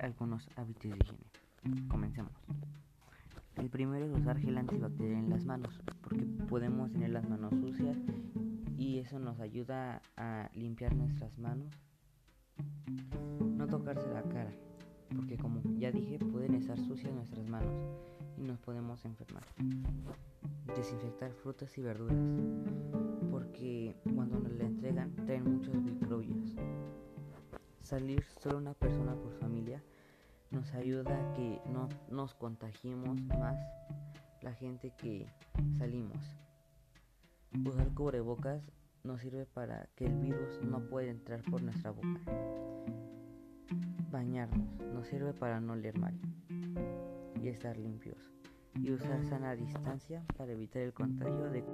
algunos hábitos de higiene. Comencemos. El primero es usar gel antibacterial en las manos, porque podemos tener las manos sucias y eso nos ayuda a limpiar nuestras manos. No tocarse la cara, porque como ya dije, pueden estar sucias nuestras manos y nos podemos enfermar. Desinfectar frutas y verduras, porque cuando nos la entregan traen muchos microbios. Salir solo una persona por familia nos ayuda a que no nos contagiemos más la gente que salimos. Usar cubrebocas nos sirve para que el virus no pueda entrar por nuestra boca. Bañarnos nos sirve para no leer mal y estar limpios. Y usar sana distancia para evitar el contagio de